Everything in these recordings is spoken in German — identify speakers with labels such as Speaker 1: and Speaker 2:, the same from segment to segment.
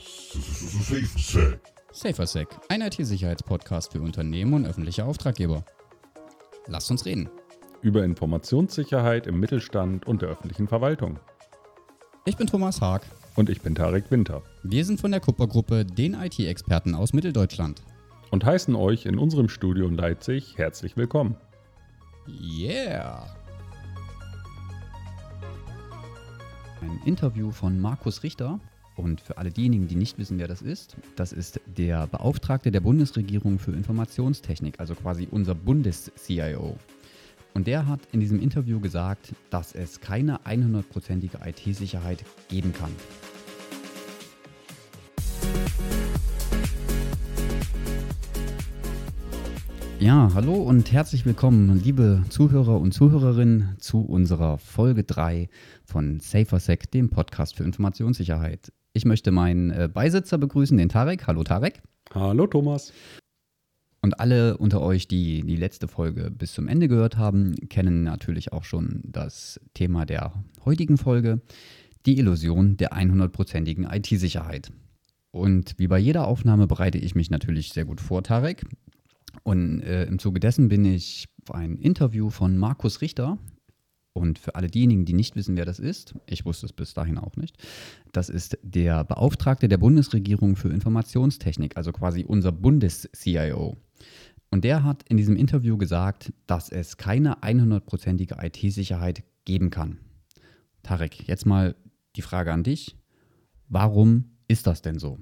Speaker 1: SaferSec.
Speaker 2: SaferSec, ein IT-Sicherheitspodcast für Unternehmen und öffentliche Auftraggeber. Lasst uns reden.
Speaker 3: über Informationssicherheit im Mittelstand und der öffentlichen Verwaltung.
Speaker 2: Ich bin Thomas Haag.
Speaker 3: Und ich bin Tarek Winter
Speaker 2: Wir sind von der Kuppergruppe, den IT-Experten aus Mitteldeutschland.
Speaker 3: und heißen euch in unserem Studio in Leipzig herzlich willkommen.
Speaker 2: Yeah! Ein Interview von Markus Richter. Und für alle diejenigen, die nicht wissen, wer das ist, das ist der Beauftragte der Bundesregierung für Informationstechnik, also quasi unser Bundes-CIO. Und der hat in diesem Interview gesagt, dass es keine 100%ige IT-Sicherheit geben kann. Ja, hallo und herzlich willkommen, liebe Zuhörer und Zuhörerinnen, zu unserer Folge 3 von SaferSec, dem Podcast für Informationssicherheit. Ich möchte meinen äh, Beisitzer begrüßen, den Tarek. Hallo Tarek.
Speaker 3: Hallo Thomas.
Speaker 2: Und alle unter euch, die die letzte Folge bis zum Ende gehört haben, kennen natürlich auch schon das Thema der heutigen Folge, die Illusion der 100%igen IT-Sicherheit. Und wie bei jeder Aufnahme bereite ich mich natürlich sehr gut vor, Tarek. Und äh, im Zuge dessen bin ich auf ein Interview von Markus Richter. Und für alle diejenigen, die nicht wissen, wer das ist, ich wusste es bis dahin auch nicht, das ist der Beauftragte der Bundesregierung für Informationstechnik, also quasi unser Bundes-CIO. Und der hat in diesem Interview gesagt, dass es keine 100%ige IT-Sicherheit geben kann. Tarek, jetzt mal die Frage an dich. Warum ist das denn so?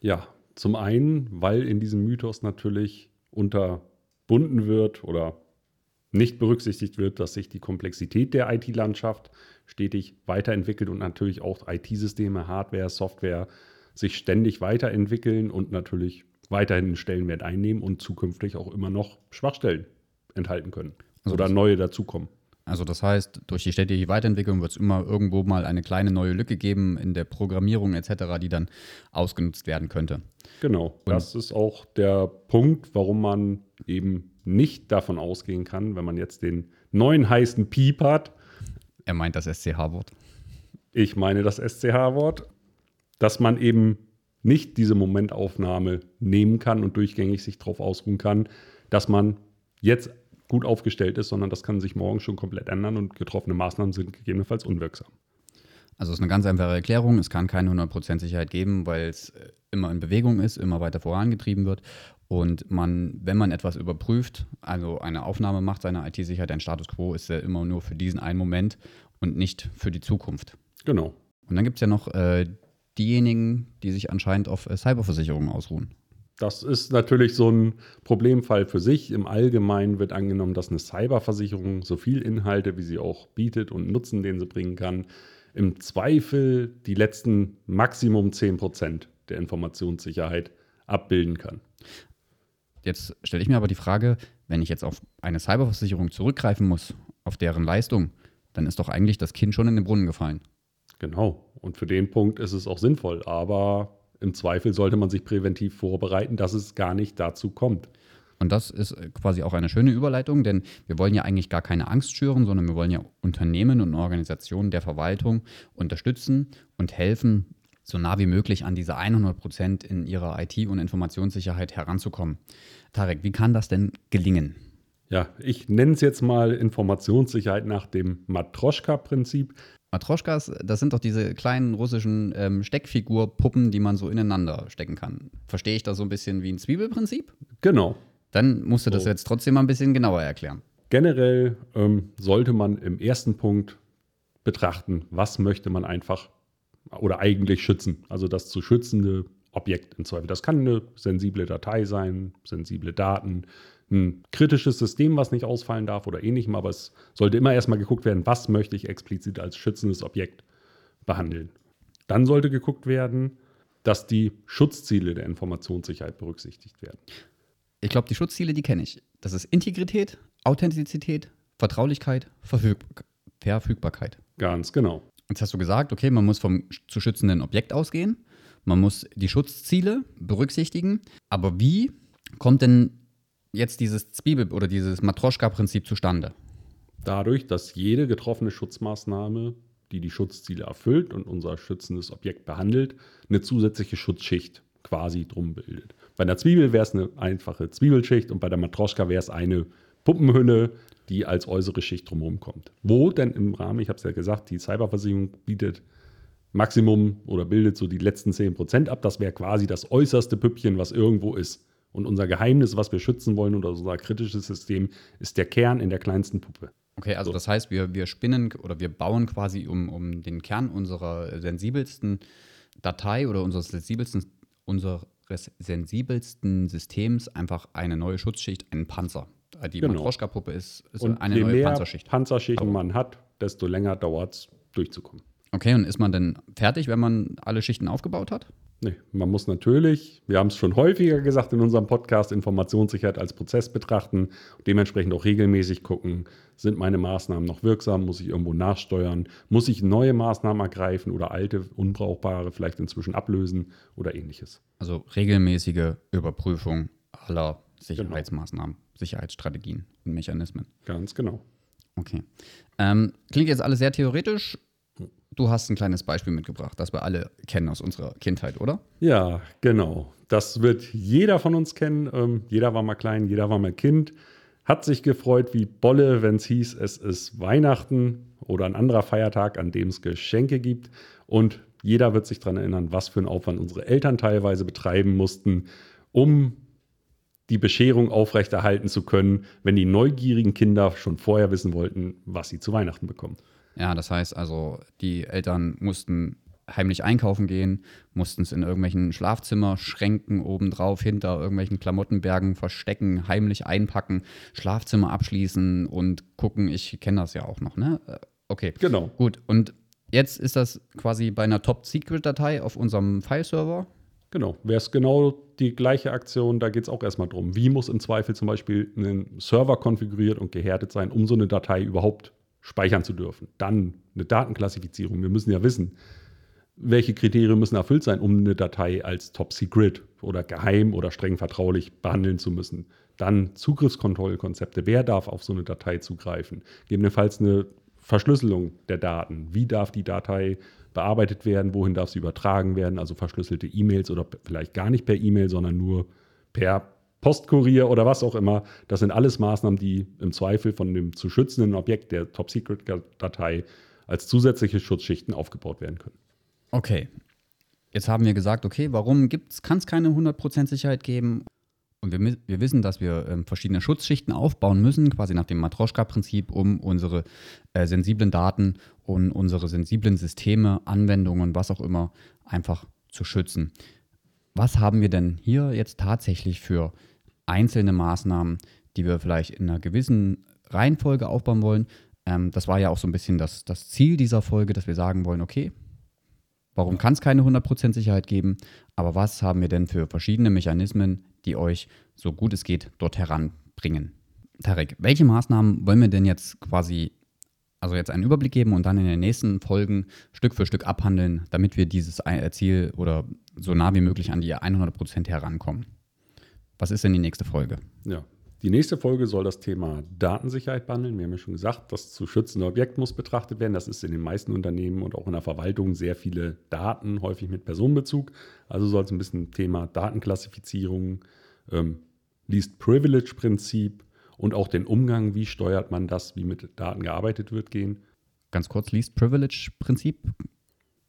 Speaker 3: Ja, zum einen, weil in diesem Mythos natürlich unterbunden wird oder nicht berücksichtigt wird, dass sich die Komplexität der IT-Landschaft stetig weiterentwickelt und natürlich auch IT-Systeme, Hardware, Software sich ständig weiterentwickeln und natürlich weiterhin einen Stellenwert einnehmen und zukünftig auch immer noch Schwachstellen enthalten können
Speaker 2: Also
Speaker 3: oder neue dazukommen.
Speaker 2: Also das heißt, durch die stetige Weiterentwicklung wird es immer irgendwo mal eine kleine neue Lücke geben in der Programmierung etc., die dann ausgenutzt werden könnte.
Speaker 3: Genau, das ist auch der Punkt, warum man eben nicht davon ausgehen kann, wenn man jetzt den neuen heißen Piep hat,
Speaker 2: Er meint das SCH-Wort.
Speaker 3: ich meine das SCH-Wort, dass man eben nicht diese Momentaufnahme nehmen kann und durchgängig sich darauf ausruhen kann, dass man jetzt gut aufgestellt ist, sondern das kann sich morgen schon komplett ändern und getroffene Maßnahmen sind gegebenenfalls unwirksam.
Speaker 2: Also es ist eine ganz einfache Erklärung. Es kann keine 100% Sicherheit geben, weil es äh, immer in Bewegung ist, immer weiter vorangetrieben wird. Und man, wenn man etwas überprüft, also eine Aufnahme macht seiner IT-Sicherheit, ein Status quo, ist er immer nur für diesen einen Moment und nicht für die Zukunft.
Speaker 3: Genau.
Speaker 2: Und dann gibt es ja noch äh, diejenigen, die sich anscheinend auf äh, Cyberversicherungen ausruhen.
Speaker 3: Das ist natürlich so ein Problemfall für sich. Im Allgemeinen wird angenommen, dass eine Cyberversicherung so viel Inhalte, wie sie auch bietet und Nutzen, den sie bringen kann, im Zweifel die letzten Maximum 10% der Informationssicherheit abbilden kann.
Speaker 2: Jetzt stelle ich mir aber die Frage, wenn ich jetzt auf eine Cyberversicherung zurückgreifen muss, auf deren Leistung, dann ist doch eigentlich das Kind schon in den Brunnen gefallen.
Speaker 3: Genau. Und für den Punkt ist es auch sinnvoll. Aber im Zweifel sollte man sich präventiv vorbereiten, dass es gar nicht dazu kommt.
Speaker 2: Und das ist äh, quasi auch eine schöne Überleitung, denn wir wollen ja eigentlich gar keine Angst schüren, sondern wir wollen ja Unternehmen und Organisationen der Verwaltung unterstützen und helfen, so nah wie möglich an diese 100 Prozent in ihrer IT- und Informationssicherheit heranzukommen. Tarek, wie kann das denn gelingen?
Speaker 3: Ja, ich nenne es jetzt mal Informationssicherheit nach dem Matroschka-Prinzip.
Speaker 2: Matroschkas, das sind doch diese kleinen russischen ähm, Steckfigurpuppen, die man so ineinander stecken kann. Verstehe ich das so ein bisschen wie ein Zwiebelprinzip?
Speaker 3: Genau.
Speaker 2: Dann musst du das
Speaker 3: So.
Speaker 2: jetzt trotzdem mal ein bisschen genauer erklären.
Speaker 3: Generell ähm, sollte man im ersten Punkt betrachten, was möchte man einfach oder eigentlich schützen. Also das zu schützende Objekt im Zweifel. Das kann eine sensible Datei sein, sensible Daten, ein kritisches System, was nicht ausfallen darf oder ähnlichem, aber es sollte immer erstmal geguckt werden, was möchte ich explizit als schützendes Objekt behandeln. Dann sollte geguckt werden, dass die Schutzziele der Informationssicherheit berücksichtigt werden.
Speaker 2: Ich glaube, die Schutzziele, die kenne ich. Das ist Integrität, Authentizität, Vertraulichkeit, Verfüg Verfügbarkeit.
Speaker 3: Ganz genau.
Speaker 2: Jetzt hast du gesagt, okay, man muss vom zu schützenden Objekt ausgehen, man muss die Schutzziele berücksichtigen, aber wie kommt denn jetzt dieses Zwiebel- oder dieses Matroschka-Prinzip zustande?
Speaker 3: dadurch, dass jede getroffene Schutzmaßnahme die die Schutzziele erfüllt und unser schützendes Objekt behandelt, eine zusätzliche Schutzschicht quasi drum bildet. Bei einer Zwiebel wäre es eine einfache Zwiebelschicht und bei der Matroschka wäre es eine Puppenhülle, die als äußere Schicht drumherum kommt. Wo denn im Rahmen, ich habe es ja gesagt, die Cyberversicherung bietet Maximum oder bildet so die letzten 10% ab. Das wäre quasi das äußerste Püppchen, was irgendwo ist. Und unser Geheimnis, was wir schützen wollen oder unser kritisches System, ist der Kern in der kleinsten Puppe.
Speaker 2: Okay, also so. das heißt, wir, wir spinnen oder wir bauen quasi um, um den Kern unserer sensibelsten Datei oder unseres sensibelsten, unseres sensibelsten Systems einfach eine neue Schutzschicht, einen Panzer. Die genau. Matroschka-Puppe ist, ist
Speaker 3: und eine je neue mehr Panzerschicht. Panzerschichten man hat, desto länger dauert es, durchzukommen.
Speaker 2: Okay, und ist man denn fertig, wenn man alle Schichten aufgebaut hat?
Speaker 3: Nee, man muss natürlich, wir haben es schon häufiger gesagt in unserem Podcast, Informationssicherheit als Prozess betrachten, dementsprechend auch regelmäßig gucken, sind meine Maßnahmen noch wirksam, muss ich irgendwo nachsteuern, muss ich neue Maßnahmen ergreifen oder alte, unbrauchbare vielleicht inzwischen ablösen oder ähnliches.
Speaker 2: Also regelmäßige Überprüfung aller Sicherheitsmaßnahmen, genau. Sicherheitsstrategien und Mechanismen.
Speaker 3: Ganz genau.
Speaker 2: Okay. Ähm, klingt jetzt alles sehr theoretisch du hast ein kleines Beispiel mitgebracht, das wir alle kennen aus unserer Kindheit, oder?
Speaker 3: Ja, genau. Das wird jeder von uns kennen. Ähm, jeder war mal klein, jeder war mal Kind. Hat sich gefreut wie Bolle, wenn es hieß, es ist Weihnachten oder ein anderer Feiertag, an dem es Geschenke gibt. Und jeder wird sich daran erinnern, was für einen Aufwand unsere Eltern teilweise betreiben mussten, um die Bescherung aufrechterhalten zu können, wenn die neugierigen Kinder schon vorher wissen wollten, was sie zu Weihnachten bekommen.
Speaker 2: Ja, das heißt also, die Eltern mussten heimlich einkaufen gehen, mussten es in irgendwelchen Schlafzimmerschränken obendrauf hinter irgendwelchen Klamottenbergen verstecken, heimlich einpacken, Schlafzimmer abschließen und gucken. Ich kenne das ja auch noch, ne? Äh, okay.
Speaker 3: Genau.
Speaker 2: Gut. Und jetzt ist das quasi bei einer Top-Secret-Datei auf unserem File-Server.
Speaker 3: Genau. Wäre es genau die gleiche Aktion, da geht es auch erstmal drum. Wie muss im Zweifel zum Beispiel ein Server konfiguriert und gehärtet sein, um so eine Datei überhaupt speichern zu dürfen. Dann eine Datenklassifizierung. Wir müssen ja wissen, welche Kriterien müssen erfüllt sein, um eine Datei als Top Secret oder geheim oder streng vertraulich behandeln zu müssen. Dann Zugriffskontrollkonzepte. Wer darf auf so eine Datei zugreifen? Gegebenenfalls eine Verschlüsselung der Daten. Wie darf die Datei bearbeitet werden? Wohin darf sie übertragen werden? Also verschlüsselte E-Mails oder vielleicht gar nicht per E-Mail, sondern nur per Postkurier oder was auch immer. Das sind alles Maßnahmen, die im Zweifel von dem zu schützenden Objekt der Top-Secret-Datei als zusätzliche Schutzschichten aufgebaut werden können.
Speaker 2: Okay. Jetzt haben wir gesagt, okay, warum kann es keine 100% Sicherheit geben? Und wir, wir wissen, dass wir ähm, verschiedene Schutzschichten aufbauen müssen, quasi nach dem Matroschka-Prinzip, um unsere äh, sensiblen Daten und unsere sensiblen Systeme, Anwendungen, was auch immer, einfach zu schützen. Was haben wir denn hier jetzt tatsächlich für einzelne Maßnahmen, die wir vielleicht in einer gewissen Reihenfolge aufbauen wollen. Ähm, das war ja auch so ein bisschen das, das Ziel dieser Folge, dass wir sagen wollen, okay, warum kann es keine 100% Sicherheit geben, aber was haben wir denn für verschiedene Mechanismen, die euch so gut es geht dort heranbringen? Tarek, welche Maßnahmen wollen wir denn jetzt quasi, also jetzt einen Überblick geben und dann in den nächsten Folgen Stück für Stück abhandeln, damit wir dieses Ziel oder so nah wie möglich an die 100% herankommen? Was ist denn die nächste Folge?
Speaker 3: Ja, die nächste Folge soll das Thema Datensicherheit behandeln. Wir haben ja schon gesagt, das zu schützende Objekt muss betrachtet werden. Das ist in den meisten Unternehmen und auch in der Verwaltung sehr viele Daten, häufig mit Personenbezug. Also soll es ein bisschen Thema Datenklassifizierung, ähm, Least Privilege Prinzip und auch den Umgang, wie steuert man das, wie mit Daten gearbeitet wird, gehen.
Speaker 2: Ganz kurz, Least Privilege Prinzip?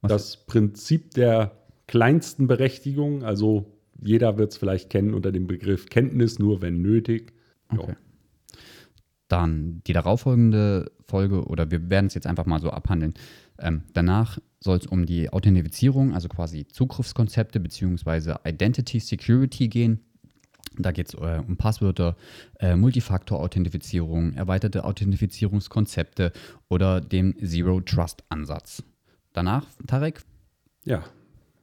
Speaker 3: Was? Das Prinzip der kleinsten Berechtigung, also jeder wird es vielleicht kennen unter dem Begriff Kenntnis, nur wenn nötig.
Speaker 2: Okay. Dann die darauffolgende Folge, oder wir werden es jetzt einfach mal so abhandeln. Ähm, danach soll es um die Authentifizierung, also quasi Zugriffskonzepte bzw. Identity Security gehen. Da geht es äh, um Passwörter, äh, Multifaktor-Authentifizierung, erweiterte Authentifizierungskonzepte oder den Zero-Trust-Ansatz. Danach, Tarek?
Speaker 3: Ja,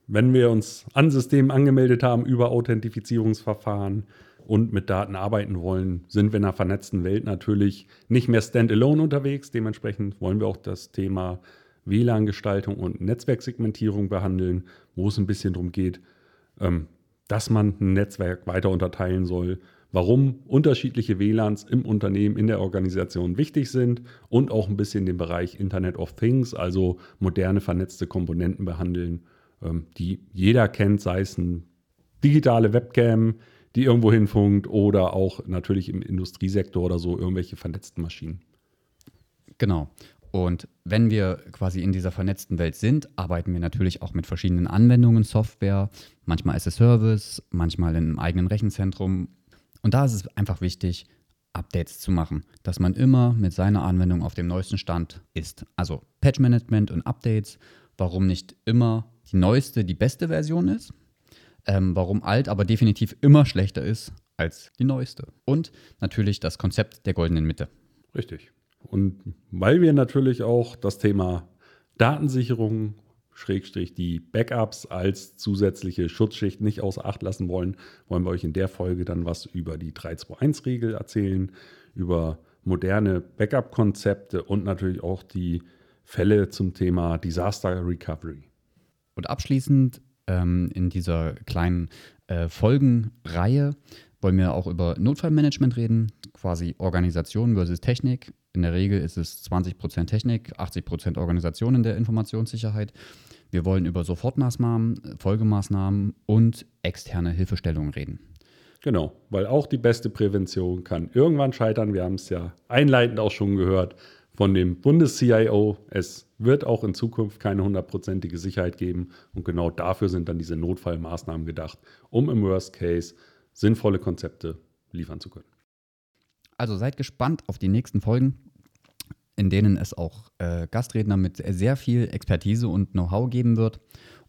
Speaker 3: wenn wir uns an Systemen angemeldet haben über Authentifizierungsverfahren und mit Daten arbeiten wollen, sind wir in einer vernetzten Welt natürlich nicht mehr standalone unterwegs. Dementsprechend wollen wir auch das Thema WLAN-Gestaltung und Netzwerksegmentierung behandeln, wo es ein bisschen darum geht, ähm, dass man ein Netzwerk weiter unterteilen soll, warum unterschiedliche WLANs im Unternehmen, in der Organisation wichtig sind und auch ein bisschen den Bereich Internet of Things, also moderne vernetzte Komponenten behandeln, die jeder kennt, sei es eine digitale Webcam, die irgendwo hinfunkt oder auch natürlich im Industriesektor oder so irgendwelche vernetzten Maschinen.
Speaker 2: Genau. Und wenn wir quasi in dieser vernetzten Welt sind, arbeiten wir natürlich auch mit verschiedenen Anwendungen, Software, manchmal as a Service, manchmal in einem eigenen Rechenzentrum. Und da ist es einfach wichtig, Updates zu machen, dass man immer mit seiner Anwendung auf dem neuesten Stand ist. Also Patch Management und Updates, warum nicht immer die neueste, die beste Version ist, ähm, warum alt aber definitiv immer schlechter ist als die neueste. Und natürlich das Konzept der goldenen Mitte.
Speaker 3: Richtig. Und weil wir natürlich auch das Thema Datensicherung, Schrägstrich die Backups als zusätzliche Schutzschicht nicht außer Acht lassen wollen, wollen wir euch in der Folge dann was über die 321-Regel erzählen, über moderne Backup-Konzepte und natürlich auch die Fälle zum Thema Disaster Recovery.
Speaker 2: Und abschließend ähm, in dieser kleinen äh, Folgenreihe wollen wir auch über Notfallmanagement reden, quasi Organisation versus Technik. In der Regel ist es 20% Technik, 80% Organisation in der Informationssicherheit. Wir wollen über Sofortmaßnahmen, Folgemaßnahmen und externe Hilfestellungen reden.
Speaker 3: Genau, weil auch die beste Prävention kann irgendwann scheitern. Wir haben es ja einleitend auch schon gehört von dem Bundes-CIO. Es wird auch in Zukunft keine hundertprozentige Sicherheit geben. Und genau dafür sind dann diese Notfallmaßnahmen gedacht, um im Worst Case sinnvolle Konzepte liefern zu können.
Speaker 2: Also seid gespannt auf die nächsten Folgen, in denen es auch äh, Gastredner mit sehr viel Expertise und Know-how geben wird.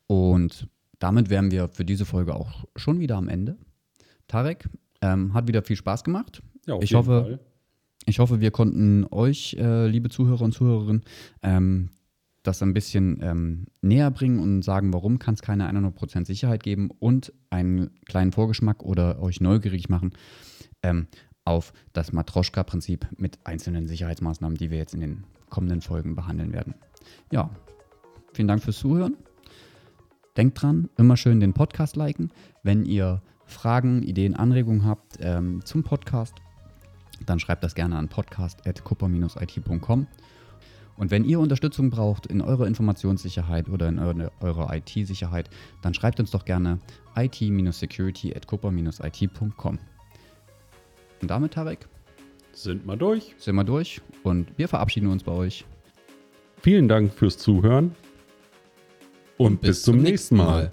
Speaker 2: Und damit wären wir für diese Folge auch schon wieder am Ende. Tarek, ähm, hat wieder viel Spaß gemacht. Ja, ich hoffe, Fall. Ich hoffe, wir konnten euch, äh, liebe Zuhörer und Zuhörerinnen, ähm, das ein bisschen ähm, näher bringen und sagen, warum kann es keine 100% Sicherheit geben und einen kleinen Vorgeschmack oder euch neugierig machen ähm, auf das Matroschka-Prinzip mit einzelnen Sicherheitsmaßnahmen, die wir jetzt in den kommenden Folgen behandeln werden. Ja, vielen Dank fürs Zuhören. Denkt dran, immer schön den Podcast liken. Wenn ihr Fragen, Ideen, Anregungen habt ähm, zum Podcast, dann schreibt das gerne an podcast.kupper-it.com. Und wenn ihr Unterstützung braucht in eurer Informationssicherheit oder in eure, eurer IT-Sicherheit, dann schreibt uns doch gerne it-security at kupper-it.com. Und damit, Tarek,
Speaker 3: sind wir durch.
Speaker 2: Sind wir durch und wir verabschieden uns bei euch.
Speaker 3: Vielen Dank fürs Zuhören und, und bis, bis, zum nächsten Mal. mal.